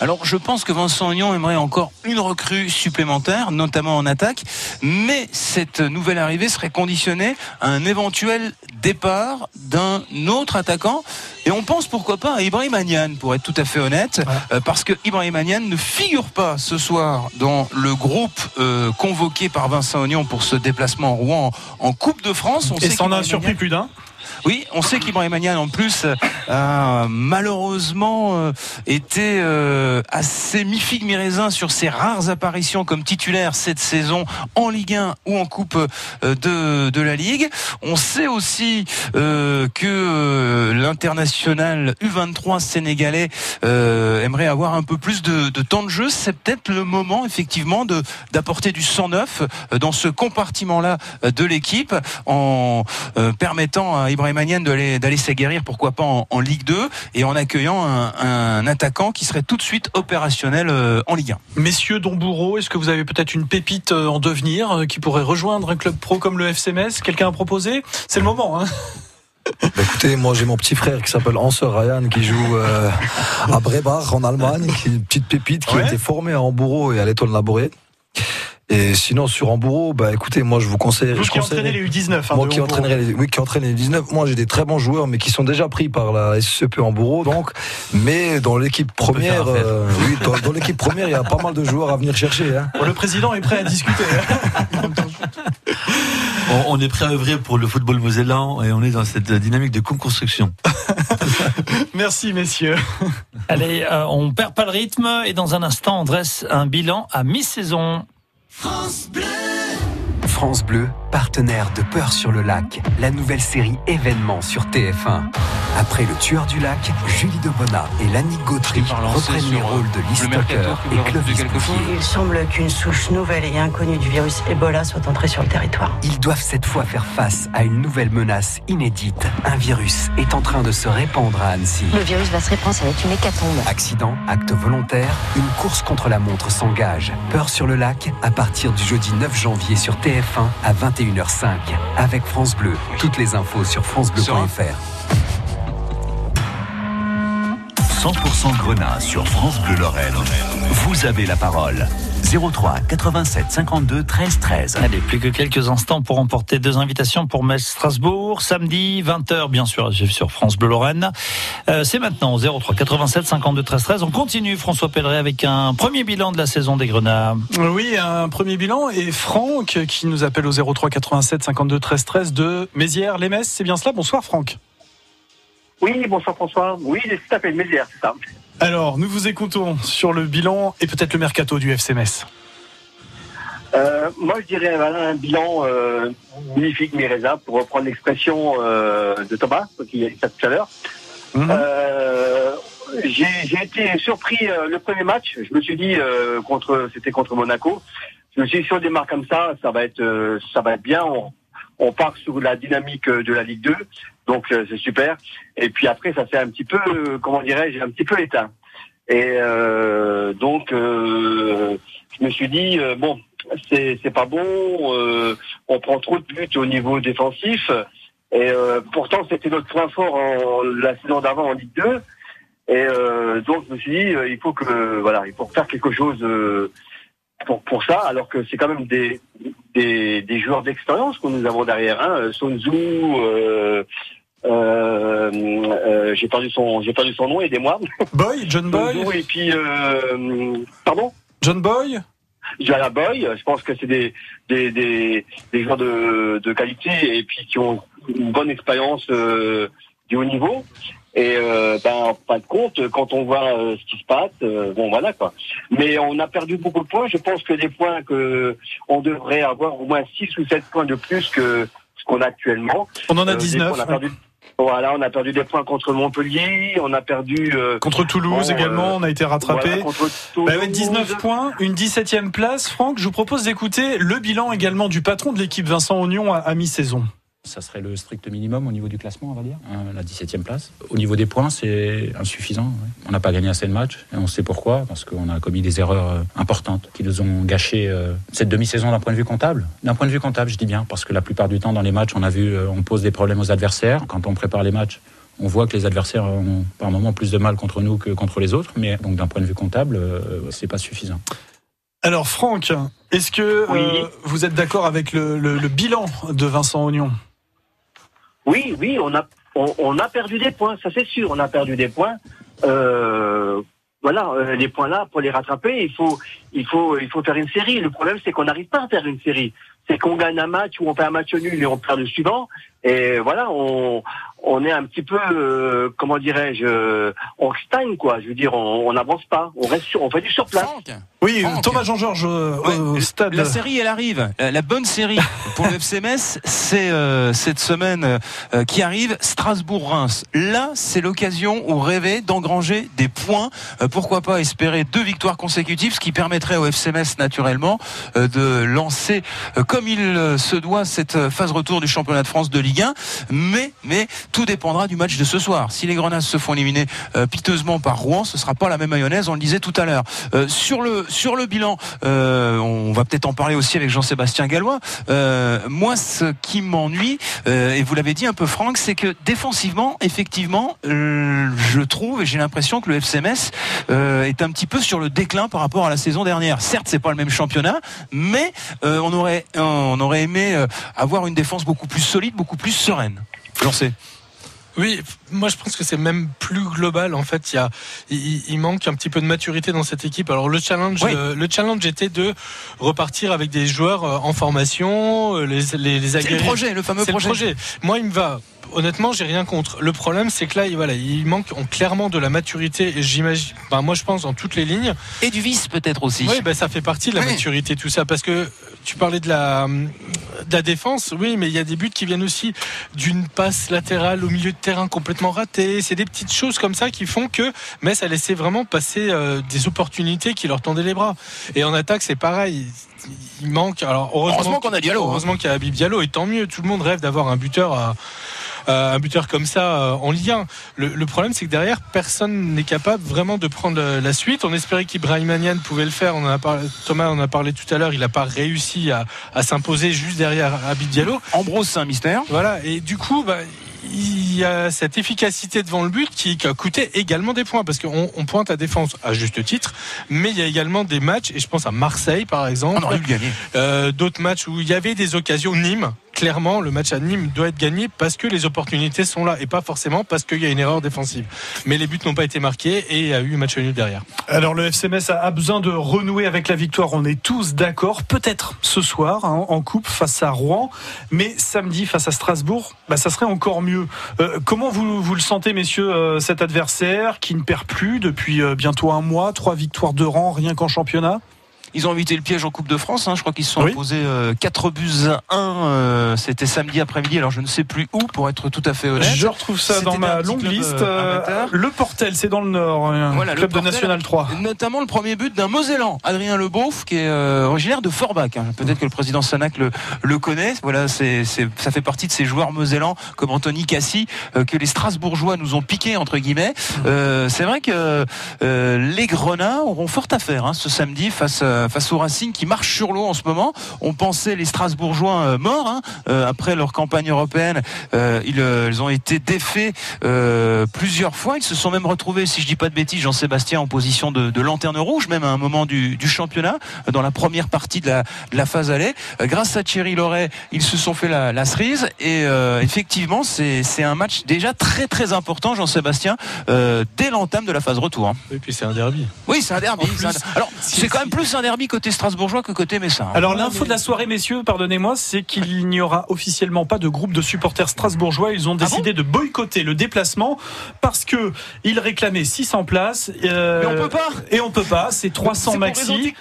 Alors je pense que Vincent Ognon aimerait encore une recrue supplémentaire, notamment en attaque, mais cette nouvelle arrivée serait conditionnée à un éventuel départ d'un autre attaquant. Et on pense pourquoi pas à Ibrahim Agnan, pour être tout à fait honnête, euh, parce que Ibrahim Agnan ne figure pas ce soir dans le groupe euh, convoqué par Vincent Ognon pour ce déplacement en Rouen en, Coupe de France. On Et ça en a surpris plus d'un oui, on sait qu'Ibrahim Magnan, en plus, a malheureusement euh, été euh, assez mi-figue mi-raisin sur ses rares apparitions comme titulaire cette saison en Ligue 1 ou en Coupe euh, de, la Ligue. On sait aussi que l'international U23 sénégalais aimerait avoir un peu plus de, de temps de jeu. C'est peut-être le moment, effectivement, de d'apporter du 109 dans ce compartiment-là de l'équipe en permettant à Ibrahim Magnan d'aller s'aguerrir, pourquoi pas en, Ligue 2, et en accueillant un, attaquant qui serait tout de suite opérationnel euh, en Ligue 1. Messieurs Dombourreau, est-ce que vous avez peut-être une pépite euh, en devenir euh, qui pourrait rejoindre un club pro comme le FCMS Quelqu'un a proposé C'est le moment. Hein bah, écoutez, moi j'ai mon petit frère qui s'appelle Hanser Ryan qui joue à Brebach en Allemagne, qui est une petite pépite qui a été formée à Hambourg et à l'étoile Laboré. Et sinon, sur Hambourg, bah écoutez, moi je vous conseille. Vous qui entraînez les U19, hein, moi qui entraînerai les, oui, qui entraîne les U19. Moi j'ai des très bons joueurs, mais qui sont déjà pris par la SCP Hambourg, donc. Mais dans l'équipe première, euh, oui, dans, l'équipe première, il y a pas mal de joueurs à venir chercher. Hein. le président est prêt à discuter. Hein. on, est prêt à œuvrer pour le football mosellan et on est dans cette dynamique de co-construction. Merci messieurs. Allez, euh, on perd pas le rythme et dans un instant on dresse un bilan à mi-saison. France Bleu. France Bleu, partenaire de Peur sur le lac, la nouvelle série événement sur TF1. Après Le Tueur du Lac, Julie Debona et Lannick Gautry reprennent les rôles de Lee Stoker et Clovis Bouffier. Il semble qu'une souche nouvelle et inconnue du virus Ebola soit entrée sur le territoire. Ils doivent cette fois faire face à une nouvelle menace inédite. Un virus est en train de se répandre à Annecy. Le virus va se répandre, ça va être une hécatombe. Accident, acte volontaire, une course contre la montre s'engage. Peur sur le lac, à partir du jeudi 9 janvier sur TF1 à 21h05. Avec France Bleu. Toutes les infos sur francebleu.fr. 100% Grenat sur France Bleu Lorraine. Vous avez la parole. 03 87 52 13 13. Allez, plus que quelques instants pour emporter deux invitations pour Metz Strasbourg, samedi 20h bien sûr sur France Bleu Lorraine. Euh, c'est maintenant 03 87 52 13 13. On continue François Pelleret avec un premier bilan de la saison des Grenats. Oui, un premier bilan et Franck qui nous appelle au 03 87 52 13 13 de Mézières les Metz, c'est bien cela. Bonsoir Franck. Oui, bonsoir François. Oui, c'est tout à fait Mézières, c'est ça. Alors, nous vous écoutons sur le bilan et peut-être le mercato du FC Metz. Euh, moi, je dirais voilà, un bilan euh, magnifique, Mireza, pour reprendre l'expression euh, de Thomas, qui a dit ça tout à l'heure. Mhm. J'ai été surpris le premier match. Je me suis dit contre, c'était contre Monaco. Je me suis dit si on démarre comme ça, ça va être, ça va être bien. On, on part sur la dynamique de la Ligue 2, donc euh, c'est super. Et puis après, ça s'est un petit peu, euh, comment dirais-je, un petit peu éteint. Et euh, donc, je me suis dit bon, c'est c'est pas bon. euh, on prend trop de buts au niveau défensif. Et euh, pourtant, c'était notre point fort en la saison d'avant en Ligue 2. Et euh, donc, je me suis dit, il faut que voilà, il faut faire quelque chose pour pour ça. Alors que c'est quand même des des, des joueurs d'expérience que nous avons derrière. Hein. Sun Tzu, euh, euh, euh, j'ai perdu son j'ai perdu son nom, aidez-moi. Boy, John Boy. Tzu et puis pardon? John Boy? Jala Boy, je pense que c'est des, des, des, des joueurs de, de qualité et puis qui ont une bonne expérience du haut niveau. Et euh, ben, en fin de compte, quand on voit euh, ce qui se passe, euh, bon voilà quoi. Mais on a perdu beaucoup de points. Je pense que les points que on devrait avoir au moins 6 ou 7 points de plus que ce qu'on a actuellement. On en a Euh, des 19, fois, on a perdu, voilà, on a perdu des points contre Montpellier, on a perdu euh, Contre Toulouse bon, également, euh, on a été rattrapé. voilà, Toulouse. Bah, avec 19 points, une 17e place. Franck, je vous propose d'écouter le bilan également du patron de l'équipe Vincent Ognon à, à mi-saison. Ça serait le strict minimum au niveau du classement, on va dire, hein, la 17e place. Au niveau des points, c'est insuffisant. ouais. On n'a pas gagné assez de matchs et on sait pourquoi, parce qu'on a commis des erreurs euh, importantes qui nous ont gâché euh, cette demi-saison d'un point de vue comptable. D'un point de vue comptable, je dis bien, parce que la plupart du temps dans les matchs, on a vu, euh, on pose des problèmes aux adversaires. Quand on prépare les matchs, on voit que les adversaires ont par moments plus de mal contre nous que contre les autres, mais donc d'un point de vue comptable, euh, c'est pas suffisant. Alors Franck, est-ce que euh, vous êtes d'accord avec le, le- le bilan de Vincent Ognon Oui, oui, on a, on, on a perdu des points, ça c'est sûr, on a perdu des points. Euh, voilà, euh, les points là, pour les rattraper, il faut, il faut, il faut faire une série. Le problème, c'est qu'on n'arrive pas à faire une série. C'est qu'on gagne un match ou on fait un match nul et on perd le suivant. Et voilà, on, on est un petit peu, euh, comment dirais-je, euh, on stagne quoi. Je veux dire, on on n'avance pas, on reste sur, on fait du sur place. Oui, Thomas Jean-Georges euh, au stade. La série, elle arrive. La, la bonne série pour le FCMS, c'est euh, cette semaine euh, qui arrive, Strasbourg-Reims. Là, c'est l'occasion où rêver d'engranger des points. Euh, pourquoi pas espérer deux victoires consécutives, ce qui permettrait au FCMS naturellement euh, de lancer euh, comme il euh, se doit cette phase retour du championnat de France de Ligue 1. Mais, mais tout dépendra du match de ce soir. Si les Grenades se font éliminer euh, piteusement par Rouen, ce sera pas la même mayonnaise. On le disait tout à l'heure. Euh, sur le sur le bilan, euh, on va peut-être en parler aussi avec Jean-Sébastien Gallois. Euh, moi, ce qui m'ennuie, euh, et vous l'avez dit un peu, Franck, c'est que défensivement, effectivement, euh, je trouve et j'ai l'impression que le FCMS euh, est un petit peu sur le déclin par rapport à la saison dernière. Certes, c'est pas le même championnat, mais euh, on aurait on aurait aimé euh, avoir une défense beaucoup plus solide, beaucoup plus sereine. Oui, moi je pense que c'est même plus global. En fait, il y a, il, il, manque un petit peu de maturité dans cette équipe. Alors le challenge, Oui. le, le challenge était de repartir avec des joueurs euh, en formation, euh, les, les, les C'est le projet, le fameux le projet. Moi, il me va. Honnêtement, j'ai rien contre. Le problème, c'est que là, il- voilà, il manque clairement de la maturité. Et j'imagine, ben, moi, je pense dans toutes les lignes. Et du vice peut-être aussi. Oui, ben, ça fait partie de la maturité, tout ça. Parce que tu parlais de la, de la défense, oui, mais il y a des buts qui viennent aussi d'une passe latérale au milieu de terrain complètement ratée. C'est des petites choses comme ça qui font que Metz a laissé vraiment passer euh, des opportunités qui leur tendaient les bras. Et en attaque, c'est pareil. Il manque. Alors heureusement, Heureusement qu'on a Diallo, hein. Heureusement qu'il y a Habib Diallo, et tant mieux. Tout le monde rêve d'avoir un buteur à un buteur comme ça euh, en Ligue 1. Le, le problème, c'est que derrière, personne n'est capable vraiment de prendre euh, la suite. On espérait qu'Ibrahim Anian pouvait le faire. On en a parlé, Thomas en a parlé tout à l'heure. Il n'a pas réussi à, à s'imposer juste derrière Habib Diallo. Ambrose, c'est un mystère. Voilà. Et du coup, bah, il y a cette efficacité devant le but qui, a coûté également des points parce qu'on on pointe à défense à juste titre, mais il y a également des matchs et je pense à Marseille par exemple, On aurait dû gagner. euh, d'autres matchs où il y avait des occasions. Nîmes, clairement, le match à Nîmes doit être gagné parce que les opportunités sont là et pas forcément parce qu'il y a une erreur défensive. Mais les buts n'ont pas été marqués et il y a eu match nul derrière. Alors le FCMS a besoin de renouer avec la victoire, on est tous d'accord. Peut-être ce soir hein, en coupe face à Rouen, mais samedi face à Strasbourg, bah, ça serait encore mieux. Euh, comment vous, vous le sentez, messieurs, euh, cet adversaire qui ne perd plus depuis euh, bientôt un mois, trois victoires de rang rien qu'en championnat? Ils ont évité le piège en Coupe de France. hein. Je crois qu'ils se sont Oui. imposés euh, 4 buts à 1. euh, C'était samedi après-midi. Alors je ne sais plus où, pour être tout à fait honnête. Je retrouve ça dans ma longue club, liste. euh, euh, le Portel, c'est dans le Nord, un Voilà, le club de Portel, National 3. Notamment le premier but d'un Mosellan, Adrien Leboeuf, qui est euh, originaire de Forbach. hein. Peut-être que le président Sanac le, le connaît. Voilà, c'est, ça fait partie de ces joueurs mosellans comme Anthony Cassi euh, que les Strasbourgeois nous ont piqué entre guillemets. Euh, c'est vrai que euh, les Grenats auront fort à faire hein, ce samedi face à- face au Racing qui marche sur l'eau en ce moment. On pensait les Strasbourgeois euh, morts hein, euh, après leur campagne européenne. Euh, ils, euh, ils ont été défaits euh, plusieurs fois. Ils se sont même retrouvés, si je dis pas de bêtises, Jean-Sébastien en position de, de lanterne rouge, même à un moment du, du championnat, euh, dans la première partie de la, de la phase aller. Euh, grâce à Thierry Loret, ils se sont fait la, la cerise. Et euh, effectivement, c'est un match déjà très très important, Jean-Sébastien, euh, dès l'entame de la phase retour. hein. Et puis c'est un derby. Oui, c'est un derby. Un- Alors, c'est quand même plus un derby côté strasbourgeois que côté messin. Alors l'info de la soirée, messieurs, pardonnez-moi, c'est qu'il n'y aura officiellement pas de groupe de supporters strasbourgeois. Ils Ah ont décidé de boycotter le déplacement parce que ils réclamaient 600 places. euh, Mais on peut pas. Et on peut pas. C'est 300 C'est pour raison maxi.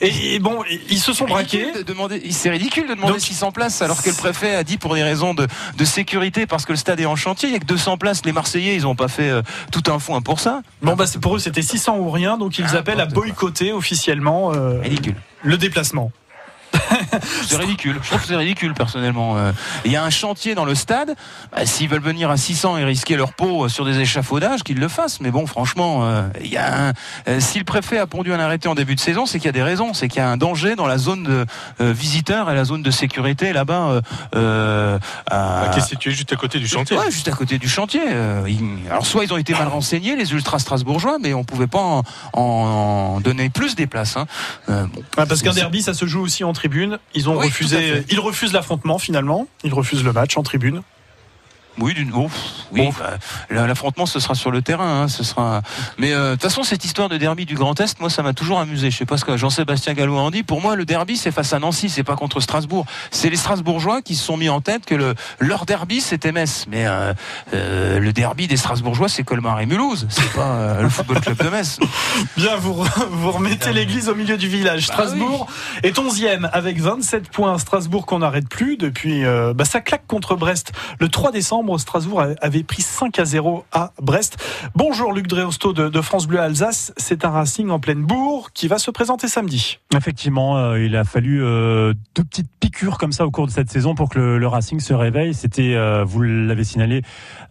Et, et bon, ils se sont braqués. ridicule de demander, c'est ridicule de demander Donc- 600 places alors que le préfet a dit pour des raisons de, de sécurité parce que le stade est en chantier, il y a que 200 places. Les Marseillais, ils ont pas fait euh, tout un fonds pour ça. Bon bah c'est pour eux c'était 600 ou rien, donc ils appellent à boycotter officiellement euh, Ridicule. le déplacement. C'est ridicule. Je trouve que c'est ridicule personnellement. Euh, Il y a un chantier dans le stade. Bah, S'ils veulent venir à 600 et risquer leur peau sur des échafaudages, qu'ils le fassent. Mais bon, franchement, euh, il y a un- euh, si le préfet a pondu un arrêté en début de saison, c'est qu'il y a des raisons. C'est qu'il y a un danger dans la zone de euh, visiteurs et la zone de sécurité là-bas. euh, euh, à- Bah, qui est situé juste à côté du chantier. Ouais, juste à côté du chantier. Alors soit ils ont été mal renseignés, les ultras strasbourgeois, mais on pouvait pas en, en donner plus des places. hein. Bon, Ah, parce qu'un derby ça se joue aussi en tribune. Ils ont Oui, refusé, fait. ils refusent l'affrontement finalement. Ils refusent le match en tribune. Oui, d'une oh, oui, bah, la- l'affrontement ce sera sur le terrain, hein, ce sera. Mais euh, de toute façon, cette histoire de derby du Grand Est, moi, ça m'a toujours amusé. Je sais pas ce que Jean-Sébastien Gallois en dit. Pour moi, le derby, c'est face à Nancy, c'est pas contre Strasbourg. C'est les Strasbourgeois qui se sont mis en tête que le, leur derby, c'était Metz. Mais euh, euh, le derby des Strasbourgeois, c'est Colmar et Mulhouse. C'est pas le football club de Metz. Bien, vous, vous remettez l'église au milieu du village. Bah Strasbourg est 11e avec 27 points. Strasbourg qu'on n'arrête plus depuis. bah, ça claque contre Brest. Le 3 décembre, Strasbourg avait pris 5 à 0 à Brest. Bonjour Luc Dréosto de, France Bleu Alsace. C'est un Racing en pleine bourre qui va se présenter samedi. Effectivement, euh, il a fallu euh, deux petites piqûres comme ça au cours de cette saison pour que le, Racing se réveille. C'était, euh, vous l'avez signalé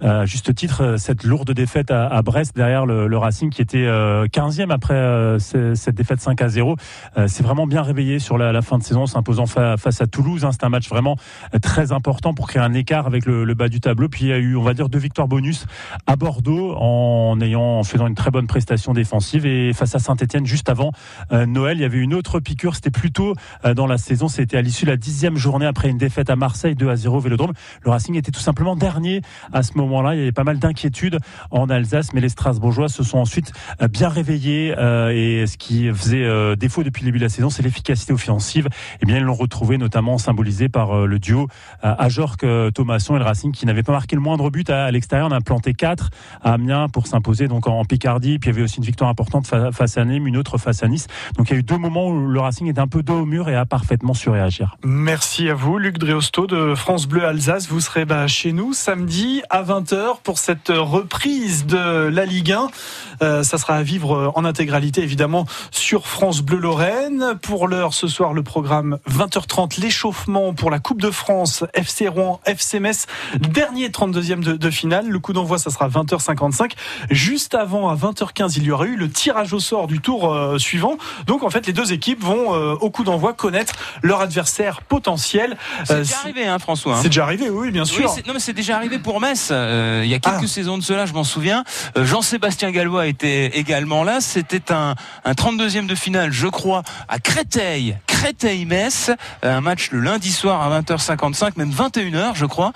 à juste titre, cette lourde défaite à, Brest derrière le, Racing qui était euh, 15e après ce- cette défaite 5 à 0. Euh, C'est vraiment bien réveillé sur la, fin de saison, s'imposant fa- face à Toulouse. hein. C'est un match vraiment très important pour créer un écart avec le bas du tableau. Puis il y a eu, on va dire, deux victoires bonus à Bordeaux en ayant, en faisant une très bonne prestation défensive. Et face à Saint-Etienne, juste avant euh, Noël, il y avait une autre piqûre. C'était plus tôt euh, dans la saison. C'était à l'issue de la dixième journée après une défaite à Marseille 2 à 0 au Vélodrome. Le Racing était tout simplement dernier à ce moment-là. Il y avait pas mal d'inquiétudes en Alsace, mais les Strasbourgeois se sont ensuite euh, bien réveillés. et ce qui faisait défaut depuis le début de la saison, c'est l'efficacité offensive. Et bien, ils l'ont retrouvé notamment symbolisé par le duo Ajorc Thomasson et le Racing qui n'avait pas marqué le moindre but à, l'extérieur. On a planté 4 à Amiens pour s'imposer donc en, Picardie. Puis il y avait aussi une victoire importante face à Nîmes, une autre face à Nice. Donc il y a eu deux moments où le Racing est un peu dos au mur et a parfaitement su réagir. Merci à vous, Luc Dréosto de France Bleu Alsace. Vous serez bah, chez nous samedi à 20h pour cette reprise de la Ligue 1. Euh, ça sera à vivre en intégralité évidemment sur France Bleu Lorraine. Pour l'heure, ce soir, le programme 20h30, l'échauffement pour la Coupe de France, FC Rouen, FC Metz, dernier 32e de, de finale. Le coup d'envoi, ça sera 20h55. Juste avant, à 20h15, il y aura eu le tirage au sort du tour euh, suivant. Donc en fait, les deux équipes vont euh, au coup d'envoi connaître leur adversaire potentiel. C'est euh, déjà arrivé, hein, François. Hein. C'est déjà arrivé, oui, bien sûr. non, mais c'est déjà arrivé pour Metz. il y a quelques ah. saisons de cela, je m'en souviens. Jean-Sébastien Gallois était également là. C'était un, un 32e de finale, je crois, à Créteil. Créteil-Metz, un match le lundi soir à 20h55, même 21h, je crois.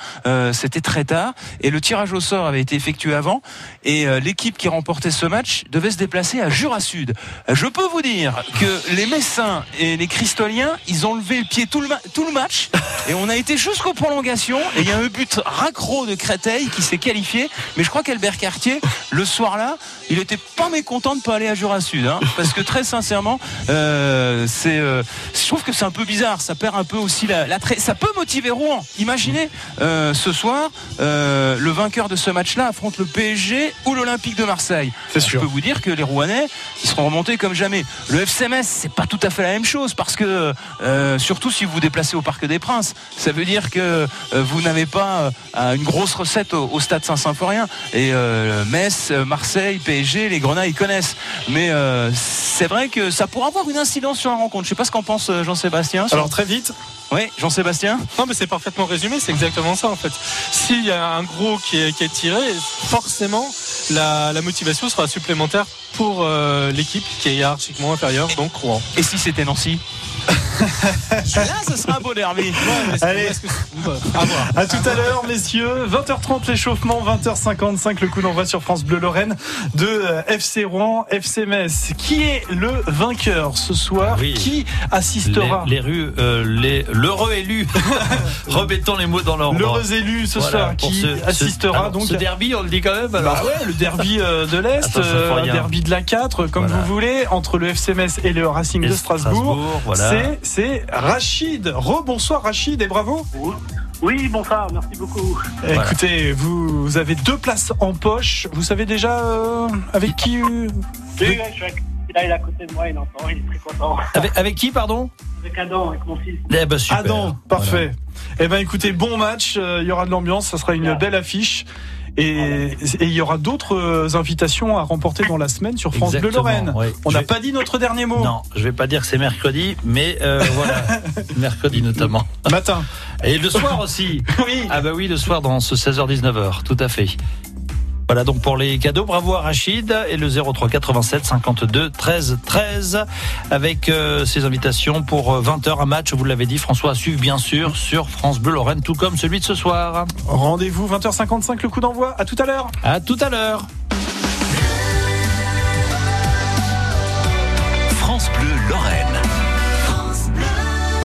C'était très tard. Et le tirage au sort avait été effectué avant. Et l'équipe qui remportait ce match devait se déplacer à Jura Sud. Je peux vous dire que les Messins et les Cristoliens, ils ont levé le pied tout le, tout le match et on a été jusqu'aux prolongations et il y a un but raccro de Créteil qui s'est qualifié. Mais je crois qu'Albert Cartier, le soir-là, il était pas mécontent de pas aller à Jura Sud, hein, parce que très sincèrement, euh, c'est, euh, je trouve que c'est un peu bizarre. Ça perd un peu aussi la, la ça peut motiver Rouen. Imaginez euh, ce soir, le vainqueur de ce match-là affronte le PSG ou l'Olympique de Marseille. Je peux vous dire que les Rouennais, ils seront remontés comme jamais. Le FCMS, c'est pas tout à fait la même chose parce que euh, surtout si vous vous déplacez au Parc des Princes, ça veut dire que euh, vous n'avez pas euh, une grosse recette au, stade Saint-Symphorien. Et Metz, Marseille, PSG, les Grenats, ils connaissent. Mais c'est vrai que ça pourrait avoir une incidence sur la rencontre. Je sais pas ce qu'en pense Jean-Sébastien. Alors très vite. Oui, Jean-Sébastien Non, mais c'est parfaitement résumé, c'est exactement ça en fait. S'il y a un gros qui est, qui est tiré, forcément, la, la, motivation sera supplémentaire pour l'équipe qui est hiérarchiquement inférieure, donc Rouen. Et si c'était Nancy? Là, ce sera un beau derby. Allez, à, tout à l'heure, messieurs. 20h30 l'échauffement, 20h55 le coup d'envoi sur France Bleu Lorraine de euh, FC Rouen, FC Metz. Qui est le vainqueur ce soir? Qui assistera? Les, rues, euh, les l'heureux élu. Remettons les mots dans leur L'heureux élu ce soir qui assistera donc ce derby, on le dit quand même. Alors. Bah ouais, le derby euh, de l'Est, le derby de la 4, comme vous voulez, entre le FC Metz et le Racing de Strasbourg. voilà c'est Rachid. Rebonsoir Rachid et bravo. Oui, bonsoir, merci beaucoup. Écoutez, vous, avez deux places en poche. Vous savez déjà euh, avec qui euh, Oui, je suis il est à côté de moi, il entend, il est très content. Avec, qui, pardon? Avec Adam, avec mon fils. Eh ben, super. Adam, parfait. Eh ben écoutez, bon match, euh, il y aura de l'ambiance, ça sera une belle affiche. Et, il y aura d'autres euh, invitations à remporter dans la semaine sur France Bleu Lorraine. On n'a pas dit notre dernier mot. Non, je vais pas dire que c'est mercredi, mais euh, voilà, mercredi notamment. Matin. Et le soir aussi. oui. Ah bah oui, le soir dans ce 16h-19h, tout à fait. Voilà donc pour les cadeaux. Bravo à Rachid et le 03 87 52 13 13 avec euh, ces invitations pour 20h euh, un match, vous l'avez dit François, à suivre bien sûr sur France Bleu Lorraine tout comme celui de ce soir. Rendez-vous 20h55 le coup d'envoi. À tout à l'heure. À tout à l'heure.